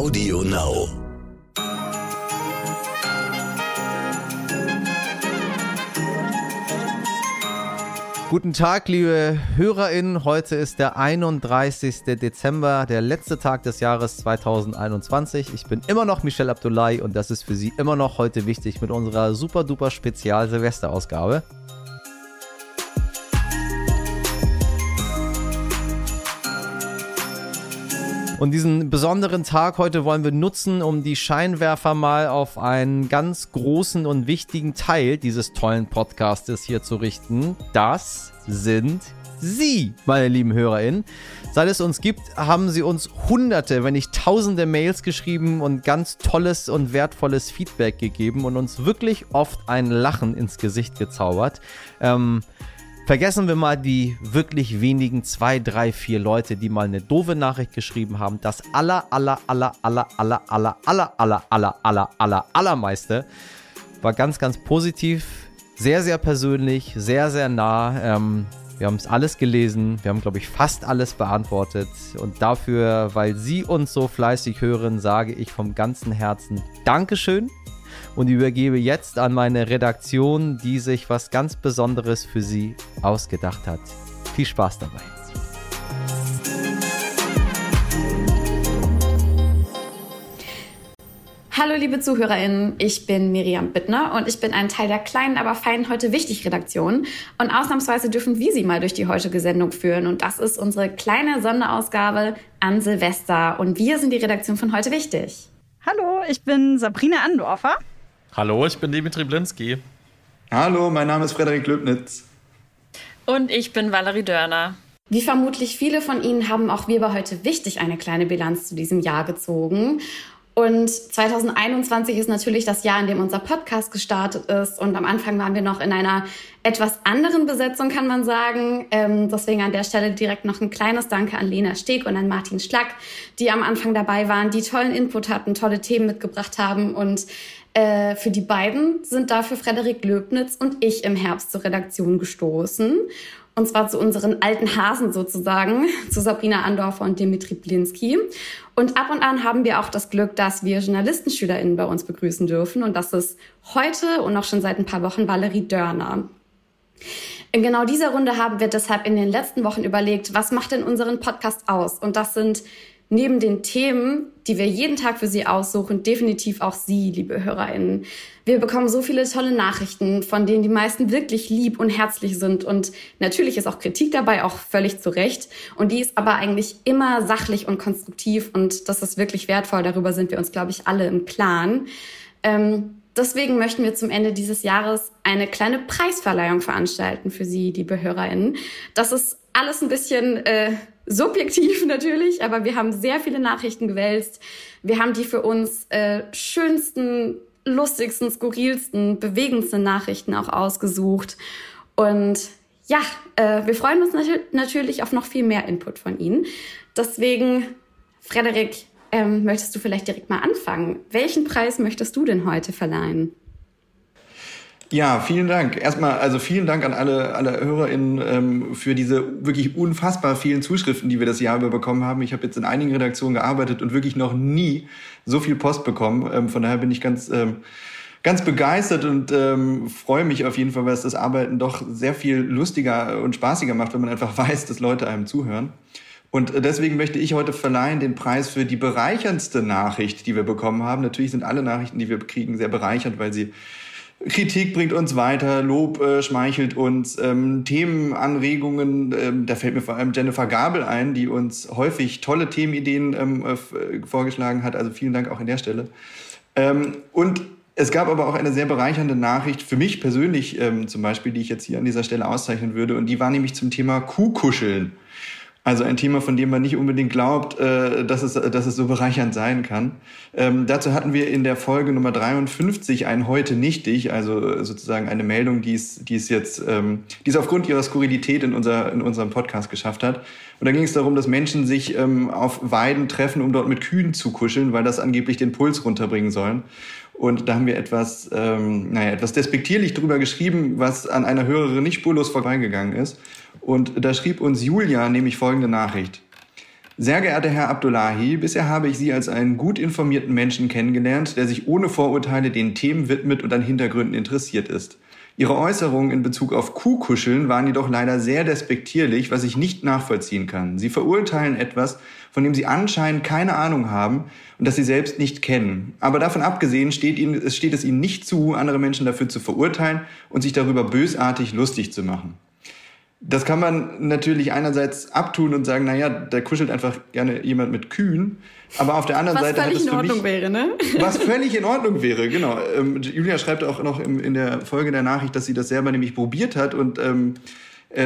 Audio Now. Guten Tag, liebe HörerInnen. Heute ist der 31. Dezember, der letzte Tag des Jahres 2021. Ich bin immer noch Michel Abdullahi und das ist für Sie immer noch heute wichtig mit unserer super duper Spezial Und diesen besonderen Tag heute wollen wir nutzen, um die Scheinwerfer mal auf einen ganz großen und wichtigen Teil dieses tollen Podcastes hier zu richten. Das sind Sie, meine lieben HörerInnen. Seit es uns gibt, haben Sie uns hunderte, wenn nicht tausende Mails geschrieben und ganz tolles und wertvolles Feedback gegeben und uns wirklich oft ein Lachen ins Gesicht gezaubert. Ähm, Vergessen wir mal die wirklich wenigen zwei, drei, vier Leute, die mal eine doofe Nachricht geschrieben haben. Das aller, aller, aller, aller, aller, aller, aller, aller, aller, aller, aller, allermeiste war ganz, ganz positiv, sehr, sehr persönlich, sehr, sehr nah. Ähm, wir haben es alles gelesen. Wir haben, glaube ich, fast alles beantwortet. Und dafür, weil Sie uns so fleißig hören, sage ich vom ganzen Herzen Dankeschön und übergebe jetzt an meine Redaktion, die sich was ganz Besonderes für Sie ausgedacht hat. Viel Spaß dabei. Hallo liebe ZuhörerInnen, ich bin Miriam Bittner und ich bin ein Teil der kleinen, aber feinen Heute Wichtig Redaktion. Und ausnahmsweise dürfen wir Sie mal durch die heutige Sendung führen. Und das ist unsere kleine Sonderausgabe an Silvester. Und wir sind die Redaktion von Heute Wichtig. Hallo, ich bin Sabrina Andorfer. Hallo, ich bin Dimitri Blinski. Hallo, mein Name ist Frederik Löbnitz. Und ich bin Valerie Dörner. Wie vermutlich viele von Ihnen haben auch wir bei heute wichtig eine kleine Bilanz zu diesem Jahr gezogen. Und 2021 ist natürlich das Jahr, in dem unser Podcast gestartet ist. Und am Anfang waren wir noch in einer etwas anderen Besetzung, kann man sagen. Ähm, deswegen an der Stelle direkt noch ein kleines Danke an Lena Steg und an Martin Schlack, die am Anfang dabei waren, die tollen Input hatten, tolle Themen mitgebracht haben und äh, für die beiden sind dafür Frederik Löbnitz und ich im Herbst zur Redaktion gestoßen. Und zwar zu unseren alten Hasen sozusagen, zu Sabrina Andorfer und Dimitri Blinski. Und ab und an haben wir auch das Glück, dass wir JournalistenschülerInnen bei uns begrüßen dürfen. Und das ist heute und auch schon seit ein paar Wochen Valerie Dörner. In genau dieser Runde haben wir deshalb in den letzten Wochen überlegt, was macht denn unseren Podcast aus? Und das sind neben den Themen, die wir jeden Tag für Sie aussuchen, definitiv auch Sie, liebe HörerInnen. Wir bekommen so viele tolle Nachrichten, von denen die meisten wirklich lieb und herzlich sind. Und natürlich ist auch Kritik dabei, auch völlig zu Recht. Und die ist aber eigentlich immer sachlich und konstruktiv. Und das ist wirklich wertvoll. Darüber sind wir uns, glaube ich, alle im Klaren. Ähm, deswegen möchten wir zum Ende dieses Jahres eine kleine Preisverleihung veranstalten für Sie, liebe HörerInnen. Das ist alles ein bisschen äh, subjektiv natürlich, aber wir haben sehr viele Nachrichten gewälzt. Wir haben die für uns äh, schönsten, lustigsten, skurrilsten, bewegendsten Nachrichten auch ausgesucht. Und ja, äh, wir freuen uns nat natürlich auf noch viel mehr Input von Ihnen. Deswegen, Frederik, ähm, möchtest du vielleicht direkt mal anfangen? Welchen Preis möchtest du denn heute verleihen? Ja, vielen Dank. Erstmal, also vielen Dank an alle, alle HörerInnen ähm, für diese wirklich unfassbar vielen Zuschriften, die wir das Jahr über bekommen haben. Ich habe jetzt in einigen Redaktionen gearbeitet und wirklich noch nie so viel Post bekommen. Ähm, von daher bin ich ganz, ähm, ganz begeistert und ähm, freue mich auf jeden Fall, weil es das Arbeiten doch sehr viel lustiger und spaßiger macht, wenn man einfach weiß, dass Leute einem zuhören. Und deswegen möchte ich heute verleihen den Preis für die bereicherndste Nachricht, die wir bekommen haben. Natürlich sind alle Nachrichten, die wir kriegen, sehr bereichernd, weil sie Kritik bringt uns weiter, Lob äh, schmeichelt uns, ähm, Themenanregungen, ähm, da fällt mir vor allem Jennifer Gabel ein, die uns häufig tolle Themenideen ähm, äh, vorgeschlagen hat. Also vielen Dank auch an der Stelle. Ähm, und es gab aber auch eine sehr bereichernde Nachricht für mich persönlich ähm, zum Beispiel, die ich jetzt hier an dieser Stelle auszeichnen würde. Und die war nämlich zum Thema Kuhkuscheln. Also ein Thema, von dem man nicht unbedingt glaubt, äh, dass, es, dass es so bereichernd sein kann. Ähm, dazu hatten wir in der Folge Nummer 53 ein Heute nichtig, also sozusagen eine Meldung, die es, die es jetzt, ähm, die es aufgrund ihrer Skurrilität in, unser, in unserem Podcast geschafft hat. Und da ging es darum, dass Menschen sich ähm, auf Weiden treffen, um dort mit Kühen zu kuscheln, weil das angeblich den Puls runterbringen sollen. Und da haben wir etwas, ähm, naja, etwas despektierlich drüber geschrieben, was an einer Hörerin nicht spurlos vorbeigegangen ist. Und da schrieb uns Julia nämlich folgende Nachricht. Sehr geehrter Herr Abdullahi, bisher habe ich Sie als einen gut informierten Menschen kennengelernt, der sich ohne Vorurteile den Themen widmet und an Hintergründen interessiert ist. Ihre Äußerungen in Bezug auf Kuhkuscheln waren jedoch leider sehr despektierlich, was ich nicht nachvollziehen kann. Sie verurteilen etwas, von dem Sie anscheinend keine Ahnung haben und das Sie selbst nicht kennen. Aber davon abgesehen steht, Ihnen, es steht es Ihnen nicht zu, andere Menschen dafür zu verurteilen und sich darüber bösartig lustig zu machen. Das kann man natürlich einerseits abtun und sagen, naja, da kuschelt einfach gerne jemand mit Kühen. Aber auf der anderen was Seite völlig hat es in Ordnung mich, wäre, ne? Was völlig in Ordnung wäre, genau. Ähm, Julia schreibt auch noch im, in der Folge der Nachricht, dass sie das selber nämlich probiert hat und ähm,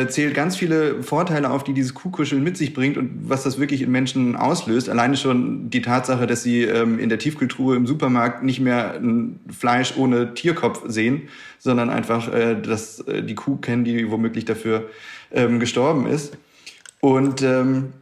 zählt ganz viele Vorteile auf, die dieses Kuhkuscheln mit sich bringt und was das wirklich in Menschen auslöst. Alleine schon die Tatsache, dass sie ähm, in der Tiefkultur im Supermarkt nicht mehr ein Fleisch ohne Tierkopf sehen, sondern einfach äh, das, äh, die Kuh kennen, die womöglich dafür ähm, gestorben ist. Und ähm,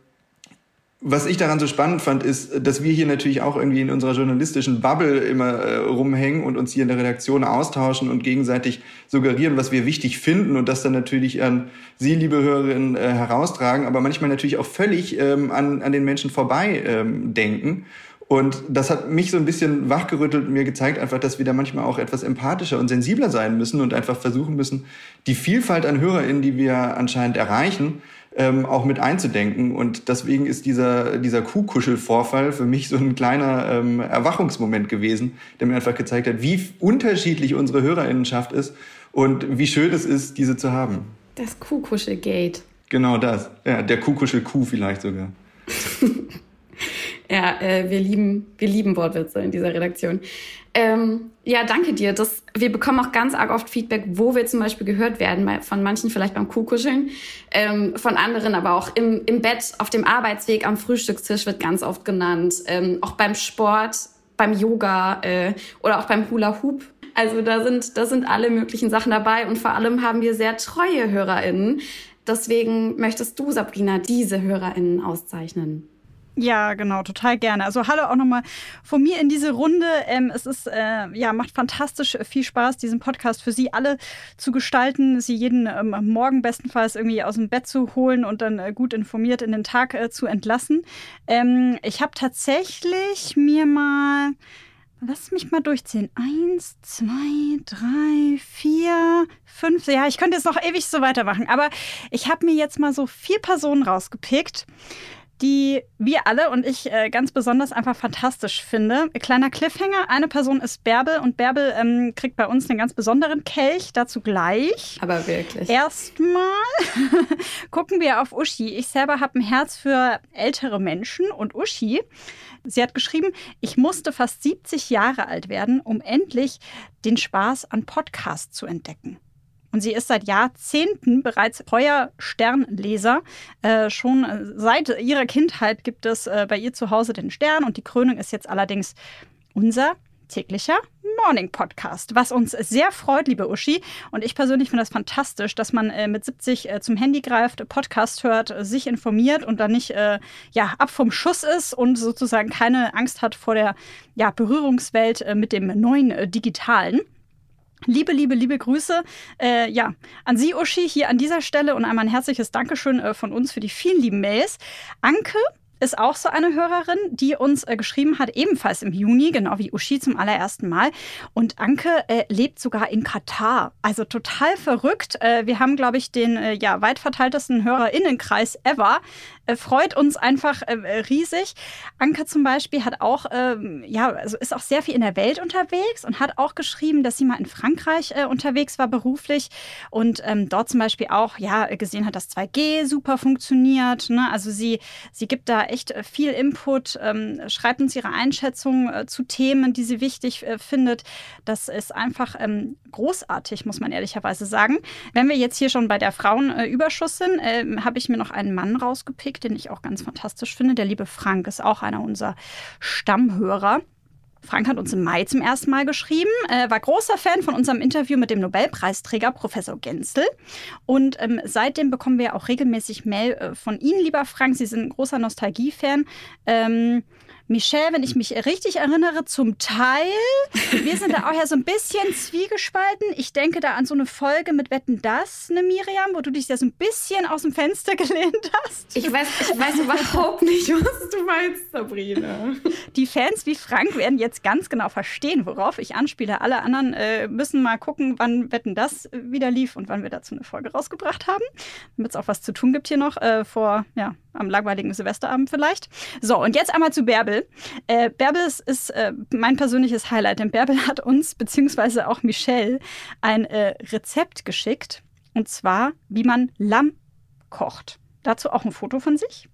was ich daran so spannend fand, ist, dass wir hier natürlich auch irgendwie in unserer journalistischen Bubble immer äh, rumhängen und uns hier in der Redaktion austauschen und gegenseitig suggerieren, was wir wichtig finden und das dann natürlich an Sie, liebe Hörerinnen, äh, heraustragen, aber manchmal natürlich auch völlig ähm, an, an den Menschen vorbei ähm, denken. Und das hat mich so ein bisschen wachgerüttelt und mir gezeigt einfach, dass wir da manchmal auch etwas empathischer und sensibler sein müssen und einfach versuchen müssen, die Vielfalt an HörerInnen, die wir anscheinend erreichen, ähm, auch mit einzudenken. Und deswegen ist dieser, dieser Kuhkuschelvorfall für mich so ein kleiner ähm, Erwachungsmoment gewesen, der mir einfach gezeigt hat, wie unterschiedlich unsere Hörerinnenschaft ist und wie schön es ist, diese zu haben. Das Kuhkuschelgate. Genau das. Ja, der Kuhkuschel-Kuh vielleicht sogar. ja, äh, wir lieben, wir lieben Wortwitze in dieser Redaktion. Ähm, ja, danke dir. Das, wir bekommen auch ganz arg oft Feedback, wo wir zum Beispiel gehört werden, von manchen vielleicht beim Kuhkuscheln, ähm, von anderen aber auch im, im Bett, auf dem Arbeitsweg, am Frühstückstisch wird ganz oft genannt, ähm, auch beim Sport, beim Yoga äh, oder auch beim Hula Hoop. Also da sind, da sind alle möglichen Sachen dabei und vor allem haben wir sehr treue HörerInnen. Deswegen möchtest du, Sabrina, diese HörerInnen auszeichnen. Ja, genau, total gerne. Also hallo auch nochmal von mir in diese Runde. Ähm, es ist, äh, ja, macht fantastisch viel Spaß, diesen Podcast für Sie alle zu gestalten, Sie jeden ähm, Morgen bestenfalls irgendwie aus dem Bett zu holen und dann äh, gut informiert in den Tag äh, zu entlassen. Ähm, ich habe tatsächlich mir mal Lass mich mal durchzählen. Eins, zwei, drei, vier, fünf. Ja, ich könnte jetzt noch ewig so weitermachen. Aber ich habe mir jetzt mal so vier Personen rausgepickt, die wir alle und ich äh, ganz besonders einfach fantastisch finde. Kleiner Cliffhanger, eine Person ist Bärbel und Bärbel ähm, kriegt bei uns einen ganz besonderen Kelch, dazu gleich. Aber wirklich. Erstmal gucken wir auf Uschi. Ich selber habe ein Herz für ältere Menschen und Uschi. Sie hat geschrieben, ich musste fast 70 Jahre alt werden, um endlich den Spaß an Podcasts zu entdecken. Und sie ist seit Jahrzehnten bereits treuer Sternleser. Äh, schon äh, seit ihrer Kindheit gibt es äh, bei ihr zu Hause den Stern und die Krönung ist jetzt allerdings unser täglicher Morning Podcast, was uns sehr freut, liebe Uschi. Und ich persönlich finde das fantastisch, dass man äh, mit 70 äh, zum Handy greift, Podcast hört, sich informiert und dann nicht äh, ja, ab vom Schuss ist und sozusagen keine Angst hat vor der ja, Berührungswelt äh, mit dem neuen Digitalen. Liebe, liebe, liebe Grüße äh, ja, an Sie, Uschi, hier an dieser Stelle und einmal ein herzliches Dankeschön äh, von uns für die vielen lieben Mails. Anke ist auch so eine Hörerin, die uns äh, geschrieben hat, ebenfalls im Juni, genau wie Uschi zum allerersten Mal. Und Anke äh, lebt sogar in Katar. Also total verrückt. Äh, wir haben, glaube ich, den äh, ja, weit verteiltesten HörerInnenkreis ever. Äh, freut uns einfach äh, riesig. Anke zum Beispiel hat auch, ähm, ja, also ist auch sehr viel in der Welt unterwegs und hat auch geschrieben, dass sie mal in Frankreich unterwegs war beruflich und ähm, dort zum Beispiel auch, ja, gesehen hat, dass 2G super funktioniert. Ne? Also sie, sie gibt da echt äh, viel Input, ähm, schreibt uns ihre Einschätzung äh, zu Themen, die sie wichtig äh, findet. Das ist einfach ähm, großartig, muss man ehrlicherweise sagen. Wenn wir jetzt hier schon bei der Frauenüberschuss sind, äh, habe ich mir noch einen Mann rausgepickt, den ich auch ganz fantastisch finde. Der liebe Frank ist auch einer unserer Stammhörer. Frank hat uns im Mai zum ersten Mal geschrieben, äh, war großer Fan von unserem Interview mit dem Nobelpreisträger Professor Genzel. Und ähm, seitdem bekommen wir auch regelmäßig Mail äh, von Ihnen, lieber Frank. Sie sind ein großer Nostalgie-Fan. Ähm, Michelle, wenn ich mich richtig erinnere, zum Teil. Wir sind da auch ja so ein bisschen zwiegespalten. Ich denke da an so eine Folge mit Wetten das, ne Miriam, wo du dich ja so ein bisschen aus dem Fenster gelehnt hast. Ich weiß, ich weiß überhaupt nicht, was du meinst, Sabrina. Die Fans wie Frank werden jetzt ganz genau verstehen, worauf ich anspiele. Alle anderen äh, müssen mal gucken, wann Wetten das wieder lief und wann wir dazu eine Folge rausgebracht haben, damit es auch was zu tun gibt hier noch äh, vor, ja, am langweiligen Silvesterabend vielleicht. So, und jetzt einmal zu Bärbel. Äh, Bärbel ist, ist äh, mein persönliches Highlight, denn Bärbel hat uns, beziehungsweise auch Michelle, ein äh, Rezept geschickt. Und zwar, wie man Lamm kocht. Dazu auch ein Foto von sich.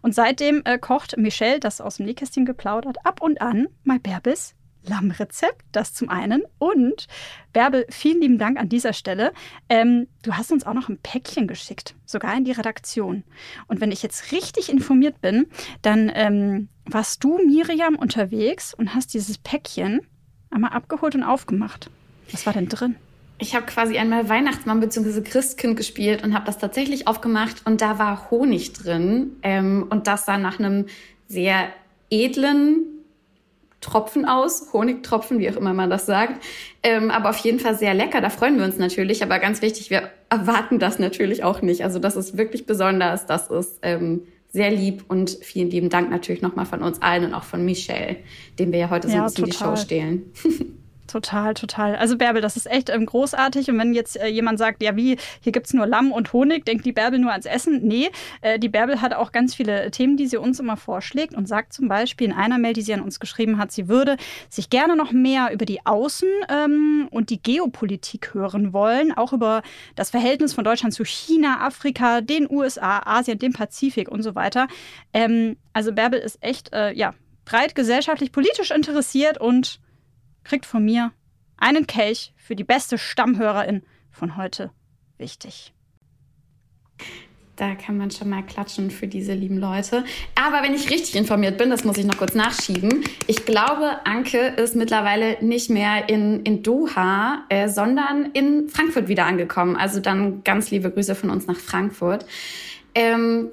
Und seitdem äh, kocht Michelle, das aus dem Nähkästchen geplaudert, ab und an mal Bärbels Lammrezept, das zum einen. Und Bärbel, vielen lieben Dank an dieser Stelle. Ähm, du hast uns auch noch ein Päckchen geschickt, sogar in die Redaktion. Und wenn ich jetzt richtig informiert bin, dann ähm, warst du, Miriam, unterwegs und hast dieses Päckchen einmal abgeholt und aufgemacht. Was war denn drin? Ich habe quasi einmal Weihnachtsmann bzw. Christkind gespielt und habe das tatsächlich aufgemacht und da war Honig drin. Ähm, und das sah nach einem sehr edlen Tropfen aus, Honigtropfen, wie auch immer man das sagt. Ähm, aber auf jeden Fall sehr lecker, da freuen wir uns natürlich. Aber ganz wichtig, wir erwarten das natürlich auch nicht. Also das ist wirklich besonders, das ist ähm, sehr lieb und vielen lieben Dank natürlich nochmal von uns allen und auch von Michelle, dem wir ja heute so ja, ein bisschen total. die Show stehlen. Total, total. Also Bärbel, das ist echt ähm, großartig. Und wenn jetzt äh, jemand sagt, ja wie, hier gibt es nur Lamm und Honig, denkt die Bärbel nur ans Essen. Nee, äh, die Bärbel hat auch ganz viele Themen, die sie uns immer vorschlägt und sagt zum Beispiel in einer Mail, die sie an uns geschrieben hat, sie würde sich gerne noch mehr über die Außen- ähm, und die Geopolitik hören wollen, auch über das Verhältnis von Deutschland zu China, Afrika, den USA, Asien, dem Pazifik und so weiter. Ähm, also Bärbel ist echt, äh, ja, breit gesellschaftlich, politisch interessiert und kriegt von mir einen Kelch für die beste Stammhörerin von heute. Wichtig. Da kann man schon mal klatschen für diese lieben Leute. Aber wenn ich richtig informiert bin, das muss ich noch kurz nachschieben. Ich glaube, Anke ist mittlerweile nicht mehr in, in Doha, äh, sondern in Frankfurt wieder angekommen. Also dann ganz liebe Grüße von uns nach Frankfurt. Ähm,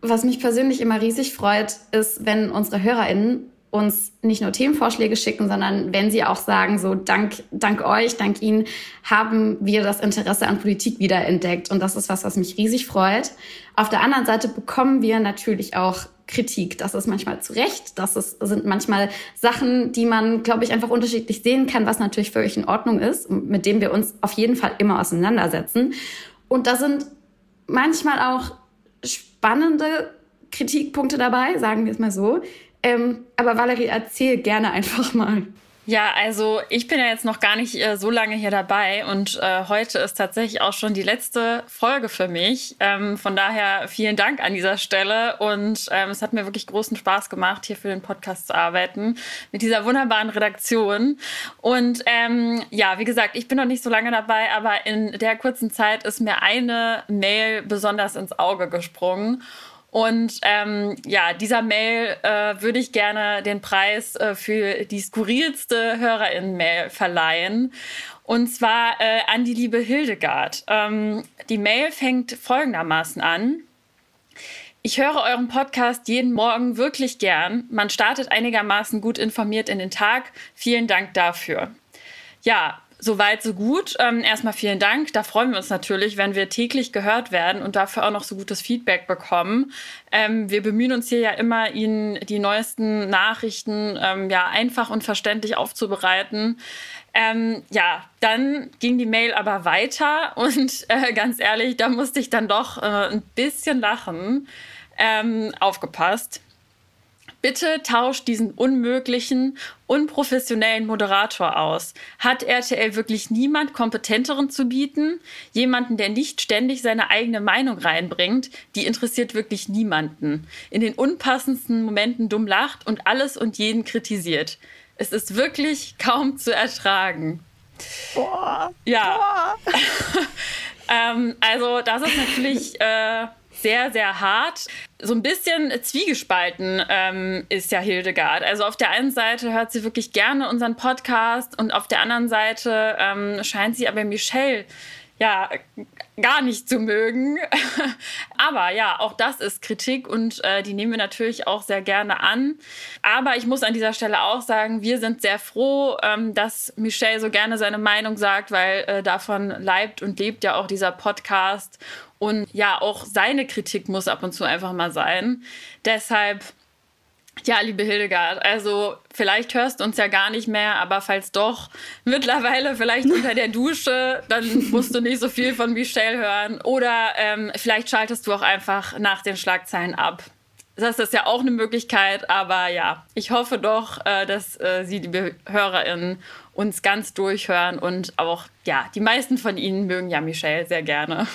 was mich persönlich immer riesig freut, ist, wenn unsere HörerInnen uns nicht nur Themenvorschläge schicken, sondern wenn sie auch sagen, so dank, dank euch, dank Ihnen haben wir das Interesse an Politik wiederentdeckt. Und das ist was, was mich riesig freut. Auf der anderen Seite bekommen wir natürlich auch Kritik. Das ist manchmal zu Recht. Das ist, sind manchmal Sachen, die man, glaube ich, einfach unterschiedlich sehen kann, was natürlich völlig in Ordnung ist, mit dem wir uns auf jeden Fall immer auseinandersetzen. Und da sind manchmal auch spannende Kritikpunkte dabei, sagen wir es mal so, ähm, aber Valerie, erzähl gerne einfach mal. Ja, also ich bin ja jetzt noch gar nicht äh, so lange hier dabei und äh, heute ist tatsächlich auch schon die letzte Folge für mich. Ähm, von daher vielen Dank an dieser Stelle und ähm, es hat mir wirklich großen Spaß gemacht, hier für den Podcast zu arbeiten mit dieser wunderbaren Redaktion. Und ähm, ja, wie gesagt, ich bin noch nicht so lange dabei, aber in der kurzen Zeit ist mir eine Mail besonders ins Auge gesprungen. Und ähm, ja, dieser Mail äh, würde ich gerne den Preis äh, für die skurrilste HörerInnen-Mail verleihen. Und zwar äh, an die liebe Hildegard. Ähm, die Mail fängt folgendermaßen an. Ich höre euren Podcast jeden Morgen wirklich gern. Man startet einigermaßen gut informiert in den Tag. Vielen Dank dafür. Ja, Soweit, so gut. Ähm, erstmal vielen Dank. Da freuen wir uns natürlich, wenn wir täglich gehört werden und dafür auch noch so gutes Feedback bekommen. Ähm, wir bemühen uns hier ja immer, Ihnen die neuesten Nachrichten ähm, ja einfach und verständlich aufzubereiten. Ähm, ja, dann ging die Mail aber weiter und äh, ganz ehrlich, da musste ich dann doch äh, ein bisschen lachen. Ähm, aufgepasst. Bitte tauscht diesen unmöglichen, unprofessionellen Moderator aus. Hat RTL wirklich niemand Kompetenteren zu bieten? Jemanden, der nicht ständig seine eigene Meinung reinbringt? Die interessiert wirklich niemanden. In den unpassendsten Momenten dumm lacht und alles und jeden kritisiert. Es ist wirklich kaum zu ertragen. Boah. Ja. Boah. ähm, also, das ist natürlich. Äh, sehr, sehr hart. So ein bisschen zwiegespalten ähm, ist ja Hildegard. Also auf der einen Seite hört sie wirklich gerne unseren Podcast und auf der anderen Seite ähm, scheint sie aber Michelle ja, gar nicht zu mögen. Aber ja, auch das ist Kritik und äh, die nehmen wir natürlich auch sehr gerne an. Aber ich muss an dieser Stelle auch sagen, wir sind sehr froh, ähm, dass Michel so gerne seine Meinung sagt, weil äh, davon leibt und lebt ja auch dieser Podcast. Und ja, auch seine Kritik muss ab und zu einfach mal sein. Deshalb ja, liebe Hildegard, also vielleicht hörst du uns ja gar nicht mehr, aber falls doch, mittlerweile vielleicht unter der Dusche, dann musst du nicht so viel von Michelle hören. Oder ähm, vielleicht schaltest du auch einfach nach den Schlagzeilen ab. Das ist ja auch eine Möglichkeit, aber ja, ich hoffe doch, äh, dass äh, Sie, liebe HörerInnen, uns ganz durchhören und auch, ja, die meisten von Ihnen mögen ja Michelle sehr gerne.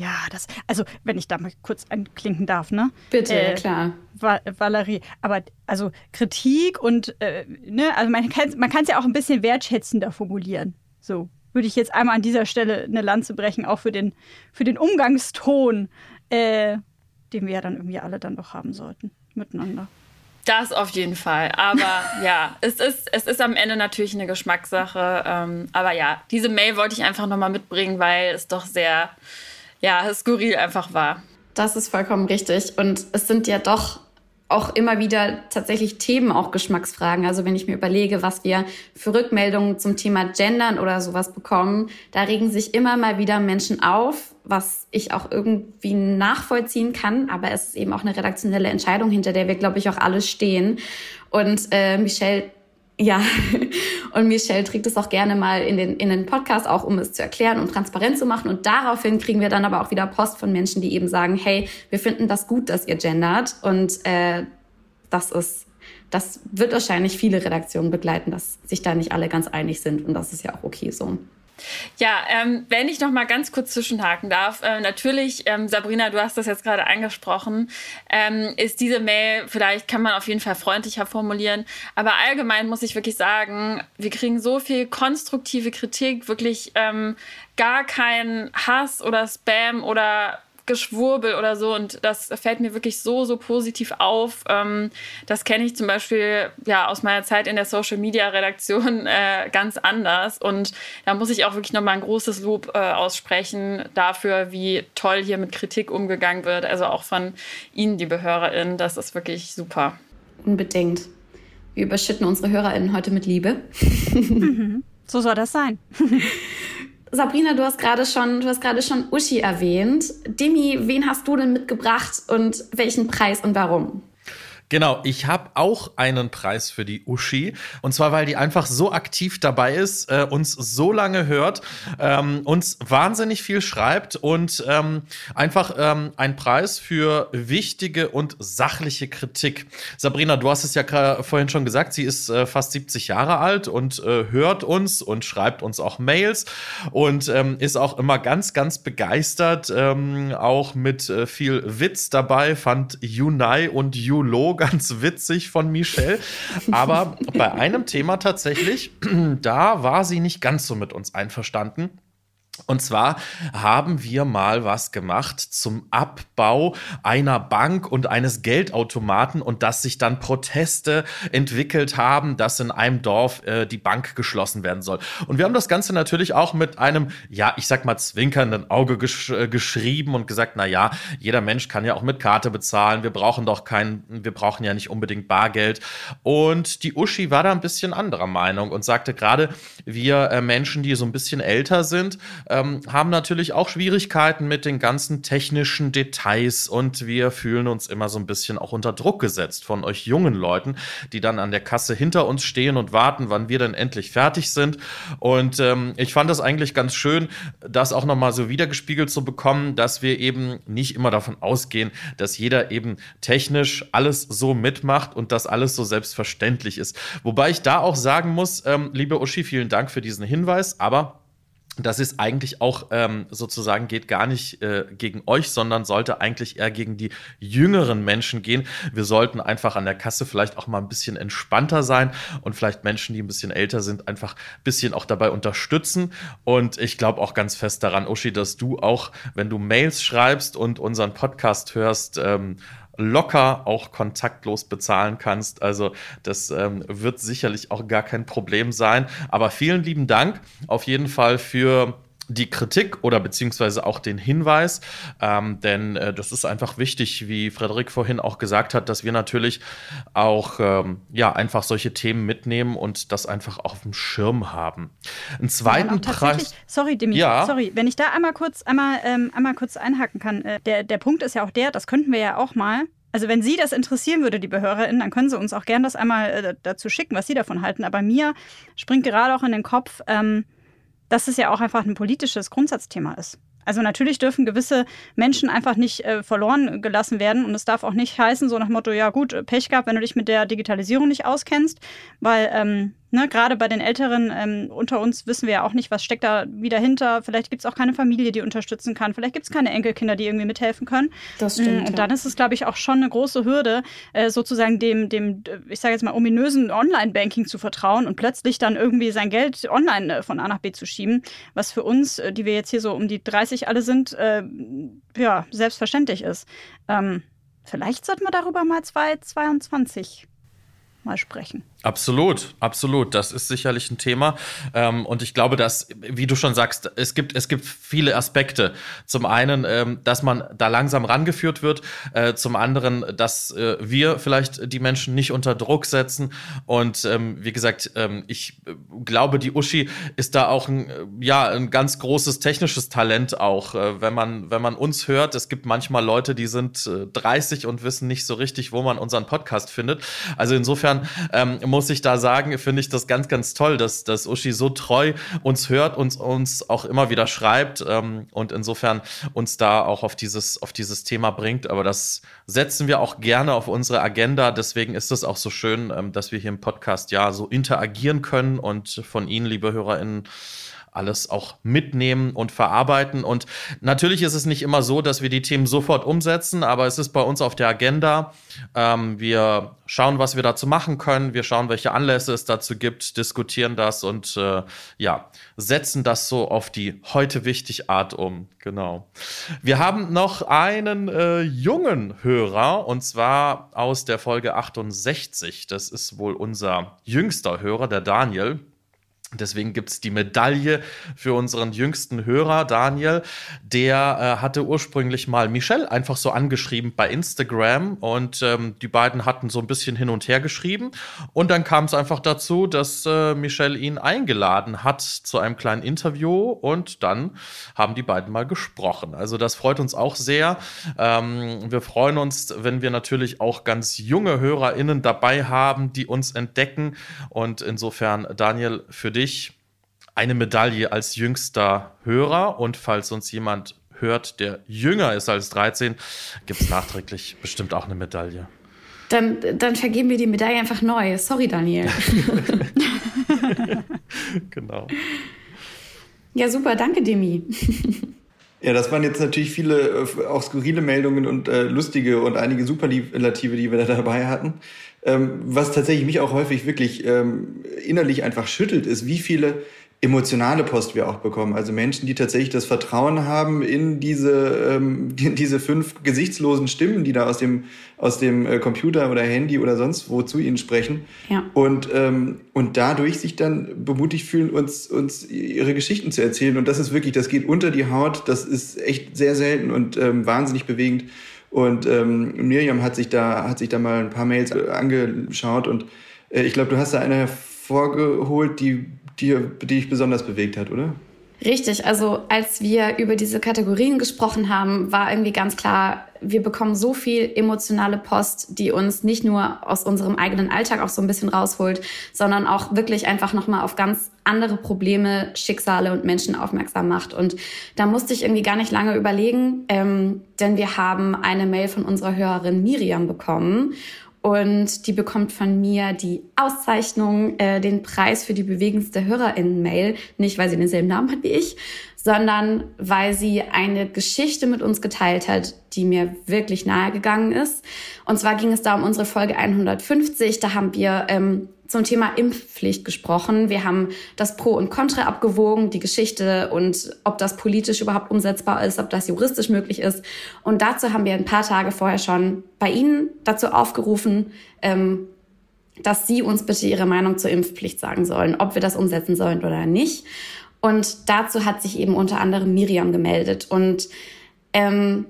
Ja, das, also wenn ich da mal kurz einklinken darf, ne? Bitte, äh, klar. Va Valerie, aber also Kritik und, äh, ne, also man kann man es ja auch ein bisschen wertschätzender formulieren. So würde ich jetzt einmal an dieser Stelle eine Lanze brechen, auch für den, für den Umgangston, äh, den wir ja dann irgendwie alle dann doch haben sollten, miteinander. Das auf jeden Fall. Aber ja, es ist, es ist am Ende natürlich eine Geschmackssache. Ähm, aber ja, diese Mail wollte ich einfach nochmal mitbringen, weil es doch sehr ja, skurril einfach war. Das ist vollkommen richtig. Und es sind ja doch auch immer wieder tatsächlich Themen, auch Geschmacksfragen. Also wenn ich mir überlege, was wir für Rückmeldungen zum Thema Gendern oder sowas bekommen, da regen sich immer mal wieder Menschen auf, was ich auch irgendwie nachvollziehen kann. Aber es ist eben auch eine redaktionelle Entscheidung, hinter der wir, glaube ich, auch alle stehen. Und äh, Michelle ja, und Michelle trägt es auch gerne mal in den, in den Podcast, auch um es zu erklären und transparent zu machen. Und daraufhin kriegen wir dann aber auch wieder Post von Menschen, die eben sagen, hey, wir finden das gut, dass ihr gendert. Und äh, das ist, das wird wahrscheinlich viele Redaktionen begleiten, dass sich da nicht alle ganz einig sind. Und das ist ja auch okay so. Ja, ähm, wenn ich noch mal ganz kurz zwischenhaken darf, äh, natürlich, ähm, Sabrina, du hast das jetzt gerade angesprochen, ähm, ist diese Mail, vielleicht kann man auf jeden Fall freundlicher formulieren, aber allgemein muss ich wirklich sagen, wir kriegen so viel konstruktive Kritik, wirklich ähm, gar kein Hass oder Spam oder Geschwurbel oder so. Und das fällt mir wirklich so, so positiv auf. Ähm, das kenne ich zum Beispiel ja aus meiner Zeit in der Social Media Redaktion äh, ganz anders. Und da muss ich auch wirklich nochmal ein großes Lob äh, aussprechen dafür, wie toll hier mit Kritik umgegangen wird. Also auch von Ihnen, liebe HörerInnen. Das ist wirklich super. Unbedingt. Wir überschütten unsere HörerInnen heute mit Liebe. Mhm. So soll das sein. Sabrina, du hast gerade schon, du hast gerade schon Uschi erwähnt. Demi, wen hast du denn mitgebracht und welchen Preis und warum? Genau, ich habe auch einen Preis für die Uschi. Und zwar, weil die einfach so aktiv dabei ist, äh, uns so lange hört, ähm, uns wahnsinnig viel schreibt und ähm, einfach ähm, ein Preis für wichtige und sachliche Kritik. Sabrina, du hast es ja vorhin schon gesagt, sie ist äh, fast 70 Jahre alt und äh, hört uns und schreibt uns auch Mails und ähm, ist auch immer ganz, ganz begeistert, ähm, auch mit äh, viel Witz dabei, fand Yunai und Yulo ganz witzig von Michelle. Aber bei einem Thema tatsächlich, da war sie nicht ganz so mit uns einverstanden. Und zwar haben wir mal was gemacht zum Abbau einer Bank und eines Geldautomaten und dass sich dann Proteste entwickelt haben, dass in einem Dorf äh, die Bank geschlossen werden soll. Und wir haben das Ganze natürlich auch mit einem, ja, ich sag mal, zwinkernden Auge gesch äh, geschrieben und gesagt, na ja, jeder Mensch kann ja auch mit Karte bezahlen. Wir brauchen doch kein, wir brauchen ja nicht unbedingt Bargeld. Und die Uschi war da ein bisschen anderer Meinung und sagte gerade, wir äh, Menschen, die so ein bisschen älter sind, ähm, haben natürlich auch Schwierigkeiten mit den ganzen technischen Details und wir fühlen uns immer so ein bisschen auch unter Druck gesetzt von euch jungen Leuten, die dann an der Kasse hinter uns stehen und warten, wann wir denn endlich fertig sind. Und ähm, ich fand das eigentlich ganz schön, das auch nochmal so wiedergespiegelt zu bekommen, dass wir eben nicht immer davon ausgehen, dass jeder eben technisch alles so mitmacht und dass alles so selbstverständlich ist. Wobei ich da auch sagen muss, ähm, liebe Uschi, vielen Dank für diesen Hinweis, aber das ist eigentlich auch ähm, sozusagen geht gar nicht äh, gegen euch, sondern sollte eigentlich eher gegen die jüngeren Menschen gehen. Wir sollten einfach an der Kasse vielleicht auch mal ein bisschen entspannter sein und vielleicht Menschen, die ein bisschen älter sind, einfach ein bisschen auch dabei unterstützen. Und ich glaube auch ganz fest daran, Uschi, dass du auch, wenn du Mails schreibst und unseren Podcast hörst, ähm, locker auch kontaktlos bezahlen kannst. Also das ähm, wird sicherlich auch gar kein Problem sein. Aber vielen lieben Dank auf jeden Fall für die Kritik oder beziehungsweise auch den Hinweis, ähm, denn äh, das ist einfach wichtig, wie Frederik vorhin auch gesagt hat, dass wir natürlich auch ähm, ja einfach solche Themen mitnehmen und das einfach auf dem Schirm haben. Einen zweiten Preis. Sorry, Demi, ja. sorry, wenn ich da einmal kurz einmal ähm, einmal kurz einhaken kann. Äh, der der Punkt ist ja auch der, das könnten wir ja auch mal also wenn Sie das interessieren würde, die BehörerInnen, dann können Sie uns auch gern das einmal äh, dazu schicken, was Sie davon halten. Aber mir springt gerade auch in den Kopf, ähm, dass es ja auch einfach ein politisches Grundsatzthema ist. Also natürlich dürfen gewisse Menschen einfach nicht äh, verloren gelassen werden und es darf auch nicht heißen, so nach Motto, ja gut, Pech gehabt, wenn du dich mit der Digitalisierung nicht auskennst, weil ähm, Ne, gerade bei den Älteren ähm, unter uns wissen wir ja auch nicht, was steckt da wieder hinter. Vielleicht gibt es auch keine Familie, die unterstützen kann. Vielleicht gibt es keine Enkelkinder, die irgendwie mithelfen können. Das stimmt. Mm, und dann ist es, glaube ich, auch schon eine große Hürde, äh, sozusagen dem, dem, ich sage jetzt mal, ominösen Online-Banking zu vertrauen und plötzlich dann irgendwie sein Geld online äh, von A nach B zu schieben, was für uns, äh, die wir jetzt hier so um die 30 alle sind, äh, ja, selbstverständlich ist. Ähm, vielleicht sollten wir darüber mal 2022 mal sprechen. Absolut, absolut. Das ist sicherlich ein Thema. Ähm, und ich glaube, dass, wie du schon sagst, es gibt, es gibt viele Aspekte. Zum einen, ähm, dass man da langsam rangeführt wird. Äh, zum anderen, dass äh, wir vielleicht die Menschen nicht unter Druck setzen. Und ähm, wie gesagt, ähm, ich glaube, die Uschi ist da auch ein, ja, ein ganz großes technisches Talent auch. Äh, wenn man, wenn man uns hört, es gibt manchmal Leute, die sind äh, 30 und wissen nicht so richtig, wo man unseren Podcast findet. Also insofern, ähm, muss ich da sagen, finde ich das ganz, ganz toll, dass, dass Uschi so treu uns hört und uns auch immer wieder schreibt ähm, und insofern uns da auch auf dieses, auf dieses Thema bringt. Aber das setzen wir auch gerne auf unsere Agenda. Deswegen ist es auch so schön, ähm, dass wir hier im Podcast ja so interagieren können und von Ihnen, liebe HörerInnen, alles auch mitnehmen und verarbeiten. Und natürlich ist es nicht immer so, dass wir die Themen sofort umsetzen, aber es ist bei uns auf der Agenda. Ähm, wir schauen, was wir dazu machen können. Wir schauen, welche Anlässe es dazu gibt, diskutieren das und äh, ja, setzen das so auf die heute wichtig Art um. Genau. Wir haben noch einen äh, jungen Hörer und zwar aus der Folge 68. Das ist wohl unser jüngster Hörer, der Daniel. Deswegen gibt's die Medaille für unseren jüngsten Hörer, Daniel. Der äh, hatte ursprünglich mal Michelle einfach so angeschrieben bei Instagram und ähm, die beiden hatten so ein bisschen hin und her geschrieben. Und dann kam es einfach dazu, dass äh, Michelle ihn eingeladen hat zu einem kleinen Interview und dann haben die beiden mal gesprochen. Also das freut uns auch sehr. Ähm, wir freuen uns, wenn wir natürlich auch ganz junge HörerInnen dabei haben, die uns entdecken. Und insofern, Daniel, für dich dich eine Medaille als jüngster Hörer und falls uns jemand hört, der jünger ist als 13, gibt es nachträglich bestimmt auch eine Medaille. Dann, dann vergeben wir die Medaille einfach neu. Sorry, Daniel. genau. Ja, super. Danke, Demi. Ja, das waren jetzt natürlich viele äh, auch skurrile Meldungen und äh, lustige und einige Superlative, die wir da dabei hatten. Ähm, was tatsächlich mich auch häufig wirklich ähm, innerlich einfach schüttelt, ist, wie viele emotionale Post wir auch bekommen. Also Menschen, die tatsächlich das Vertrauen haben in diese, ähm, die, diese fünf gesichtslosen Stimmen, die da aus dem, aus dem äh, Computer oder Handy oder sonst wo zu ihnen sprechen. Ja. Und, ähm, und dadurch sich dann bemutigt fühlen, uns, uns ihre Geschichten zu erzählen. Und das ist wirklich, das geht unter die Haut. Das ist echt sehr selten und ähm, wahnsinnig bewegend. Und ähm, Miriam hat sich da hat sich da mal ein paar Mails äh, angeschaut und äh, ich glaube, du hast da eine hervorgeholt, die die, die dich besonders bewegt hat, oder? Richtig, also als wir über diese Kategorien gesprochen haben, war irgendwie ganz klar, wir bekommen so viel emotionale Post, die uns nicht nur aus unserem eigenen Alltag auch so ein bisschen rausholt, sondern auch wirklich einfach nochmal auf ganz andere Probleme, Schicksale und Menschen aufmerksam macht. Und da musste ich irgendwie gar nicht lange überlegen, ähm, denn wir haben eine Mail von unserer Hörerin Miriam bekommen und die bekommt von mir die Auszeichnung, äh, den Preis für die bewegendste HörerInnen-Mail. Nicht, weil sie denselben Namen hat wie ich, sondern weil sie eine Geschichte mit uns geteilt hat, die mir wirklich nahe gegangen ist. Und zwar ging es da um unsere Folge 150. Da haben wir ähm, zum Thema Impfpflicht gesprochen. Wir haben das Pro und Contra abgewogen, die Geschichte und ob das politisch überhaupt umsetzbar ist, ob das juristisch möglich ist. Und dazu haben wir ein paar Tage vorher schon bei Ihnen dazu aufgerufen, ähm, dass Sie uns bitte Ihre Meinung zur Impfpflicht sagen sollen, ob wir das umsetzen sollen oder nicht. Und dazu hat sich eben unter anderem Miriam gemeldet. Und ähm,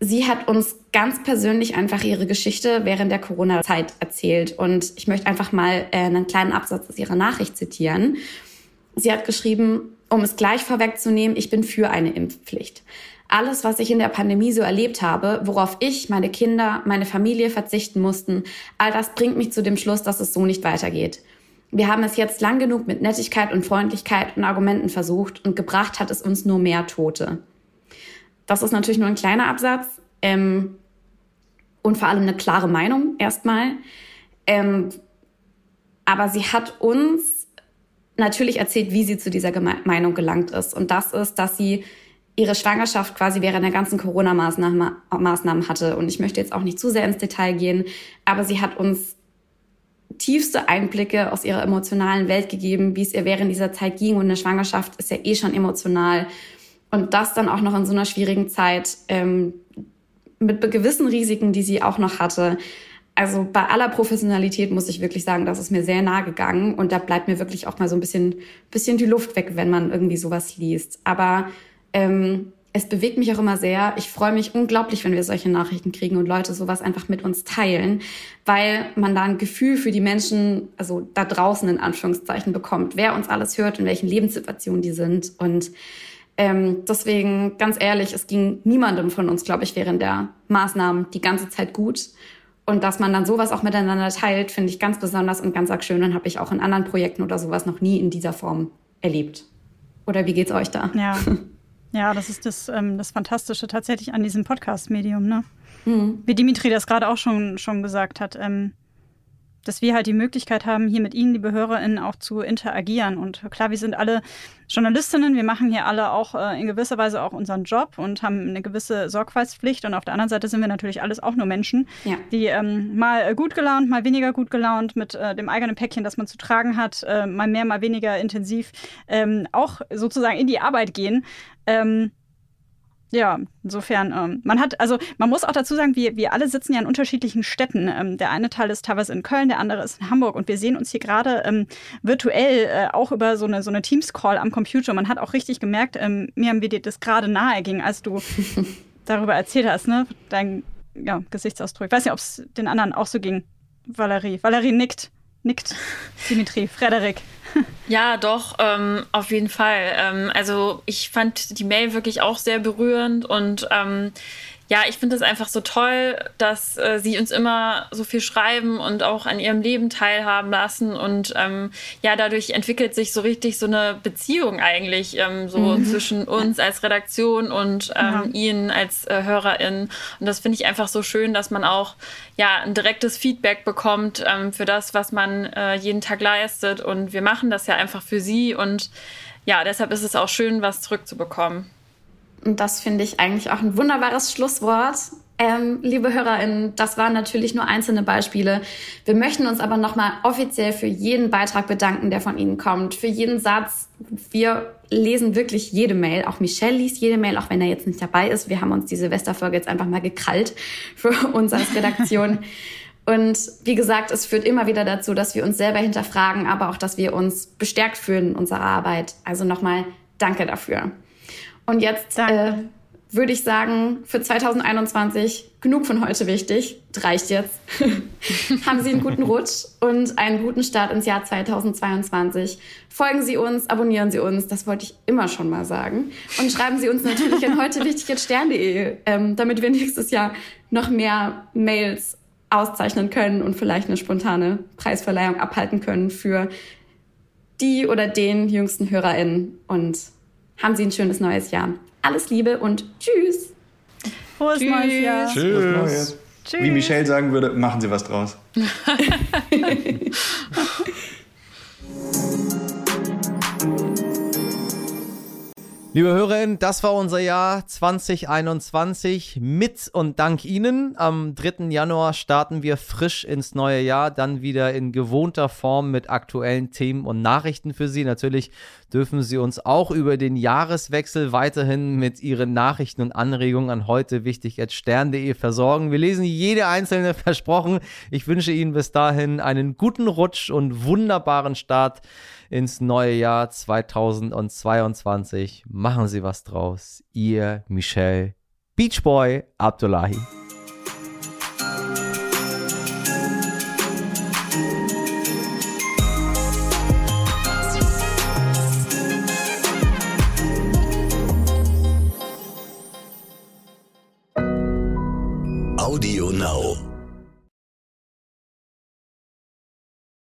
sie hat uns ganz persönlich einfach ihre Geschichte während der Corona-Zeit erzählt. Und ich möchte einfach mal äh, einen kleinen Absatz aus ihrer Nachricht zitieren. Sie hat geschrieben, um es gleich vorwegzunehmen, ich bin für eine Impfpflicht. Alles, was ich in der Pandemie so erlebt habe, worauf ich, meine Kinder, meine Familie verzichten mussten, all das bringt mich zu dem Schluss, dass es so nicht weitergeht. Wir haben es jetzt lang genug mit Nettigkeit und Freundlichkeit und Argumenten versucht und gebracht hat es uns nur mehr Tote. Das ist natürlich nur ein kleiner Absatz ähm, und vor allem eine klare Meinung erstmal. Ähm, aber sie hat uns natürlich erzählt, wie sie zu dieser Geme Meinung gelangt ist. Und das ist, dass sie ihre Schwangerschaft quasi während der ganzen Corona-Maßnahmen hatte. Und ich möchte jetzt auch nicht zu sehr ins Detail gehen, aber sie hat uns tiefste Einblicke aus ihrer emotionalen Welt gegeben, wie es ihr während dieser Zeit ging. Und eine Schwangerschaft ist ja eh schon emotional. Und das dann auch noch in so einer schwierigen Zeit ähm, mit gewissen Risiken, die sie auch noch hatte. Also bei aller Professionalität muss ich wirklich sagen, das ist mir sehr nahe gegangen und da bleibt mir wirklich auch mal so ein bisschen, bisschen die Luft weg, wenn man irgendwie sowas liest. Aber ähm, es bewegt mich auch immer sehr. Ich freue mich unglaublich, wenn wir solche Nachrichten kriegen und Leute sowas einfach mit uns teilen, weil man da ein Gefühl für die Menschen, also da draußen in Anführungszeichen bekommt, wer uns alles hört, in welchen Lebenssituationen die sind. Und ähm, deswegen, ganz ehrlich, es ging niemandem von uns, glaube ich, während der Maßnahmen die ganze Zeit gut. Und dass man dann sowas auch miteinander teilt, finde ich ganz besonders und ganz arg schön. Und habe ich auch in anderen Projekten oder sowas noch nie in dieser Form erlebt. Oder wie geht's euch da? Ja. Ja, das ist das, ähm, das Fantastische tatsächlich an diesem Podcast-Medium, ne? Mhm. Wie Dimitri das gerade auch schon, schon gesagt hat. Ähm, dass wir halt die Möglichkeit haben, hier mit Ihnen, liebe HörerInnen, auch zu interagieren. Und klar, wir sind alle Journalistinnen, wir machen hier alle auch äh, in gewisser Weise auch unseren Job und haben eine gewisse Sorgfaltspflicht. Und auf der anderen Seite sind wir natürlich alles auch nur Menschen, ja. die ähm, mal gut gelaunt, mal weniger gut gelaunt mit äh, dem eigenen Päckchen, das man zu tragen hat, äh, mal mehr, mal weniger intensiv ähm, auch sozusagen in die Arbeit gehen. Ähm, ja, insofern, ähm, man hat, also man muss auch dazu sagen, wir, wir alle sitzen ja in unterschiedlichen Städten. Ähm, der eine Teil ist teilweise in Köln, der andere ist in Hamburg und wir sehen uns hier gerade ähm, virtuell äh, auch über so eine, so eine Teams-Call am Computer. Man hat auch richtig gemerkt, ähm, mir haben wir dir das gerade nahe ging, als du darüber erzählt hast, ne? Dein ja, Gesichtsausdruck. Ich weiß nicht, ob es den anderen auch so ging. Valerie. Valerie nickt. Nickt. Dimitri. Frederik. Ja, doch, ähm, auf jeden Fall. Ähm, also ich fand die Mail wirklich auch sehr berührend und ähm, ja, ich finde es einfach so toll, dass äh, sie uns immer so viel schreiben und auch an ihrem Leben teilhaben lassen. Und ähm, ja, dadurch entwickelt sich so richtig so eine Beziehung eigentlich ähm, so mhm. zwischen uns als Redaktion und ähm, ja. ihnen als äh, HörerInnen. Und das finde ich einfach so schön, dass man auch ja ein direktes Feedback bekommt ähm, für das, was man äh, jeden Tag leistet. Und wir machen das ja einfach für sie. Und ja, deshalb ist es auch schön, was zurückzubekommen. Und das finde ich eigentlich auch ein wunderbares Schlusswort. Ähm, liebe HörerInnen, das waren natürlich nur einzelne Beispiele. Wir möchten uns aber nochmal offiziell für jeden Beitrag bedanken, der von Ihnen kommt, für jeden Satz. Wir lesen wirklich jede Mail. Auch Michelle liest jede Mail, auch wenn er jetzt nicht dabei ist. Wir haben uns die Silvesterfolge jetzt einfach mal gekrallt für uns als Redaktion. Und wie gesagt, es führt immer wieder dazu, dass wir uns selber hinterfragen, aber auch, dass wir uns bestärkt fühlen in unserer Arbeit. Also nochmal danke dafür. Und jetzt äh, würde ich sagen, für 2021 genug von heute wichtig. reicht jetzt. Haben Sie einen guten Rutsch und einen guten Start ins Jahr 2022. Folgen Sie uns, abonnieren Sie uns, das wollte ich immer schon mal sagen. Und schreiben Sie uns natürlich an heute wichtig stern.de, ähm, damit wir nächstes Jahr noch mehr Mails auszeichnen können und vielleicht eine spontane Preisverleihung abhalten können für die oder den jüngsten HörerInnen. Und haben Sie ein schönes neues Jahr. Alles Liebe und tschüss. Frohes tschüss. neues Jahr. Tschüss. Tschüss. Wie Michelle sagen würde, machen Sie was draus. Liebe Hörerinnen, das war unser Jahr 2021 mit und dank Ihnen. Am 3. Januar starten wir frisch ins neue Jahr, dann wieder in gewohnter Form mit aktuellen Themen und Nachrichten für Sie. Natürlich dürfen Sie uns auch über den Jahreswechsel weiterhin mit Ihren Nachrichten und Anregungen an heute wichtig stern.de versorgen. Wir lesen jede einzelne versprochen. Ich wünsche Ihnen bis dahin einen guten Rutsch und wunderbaren Start ins neue Jahr 2022. Machen Sie was draus. Ihr Michel Beachboy Abdullahi.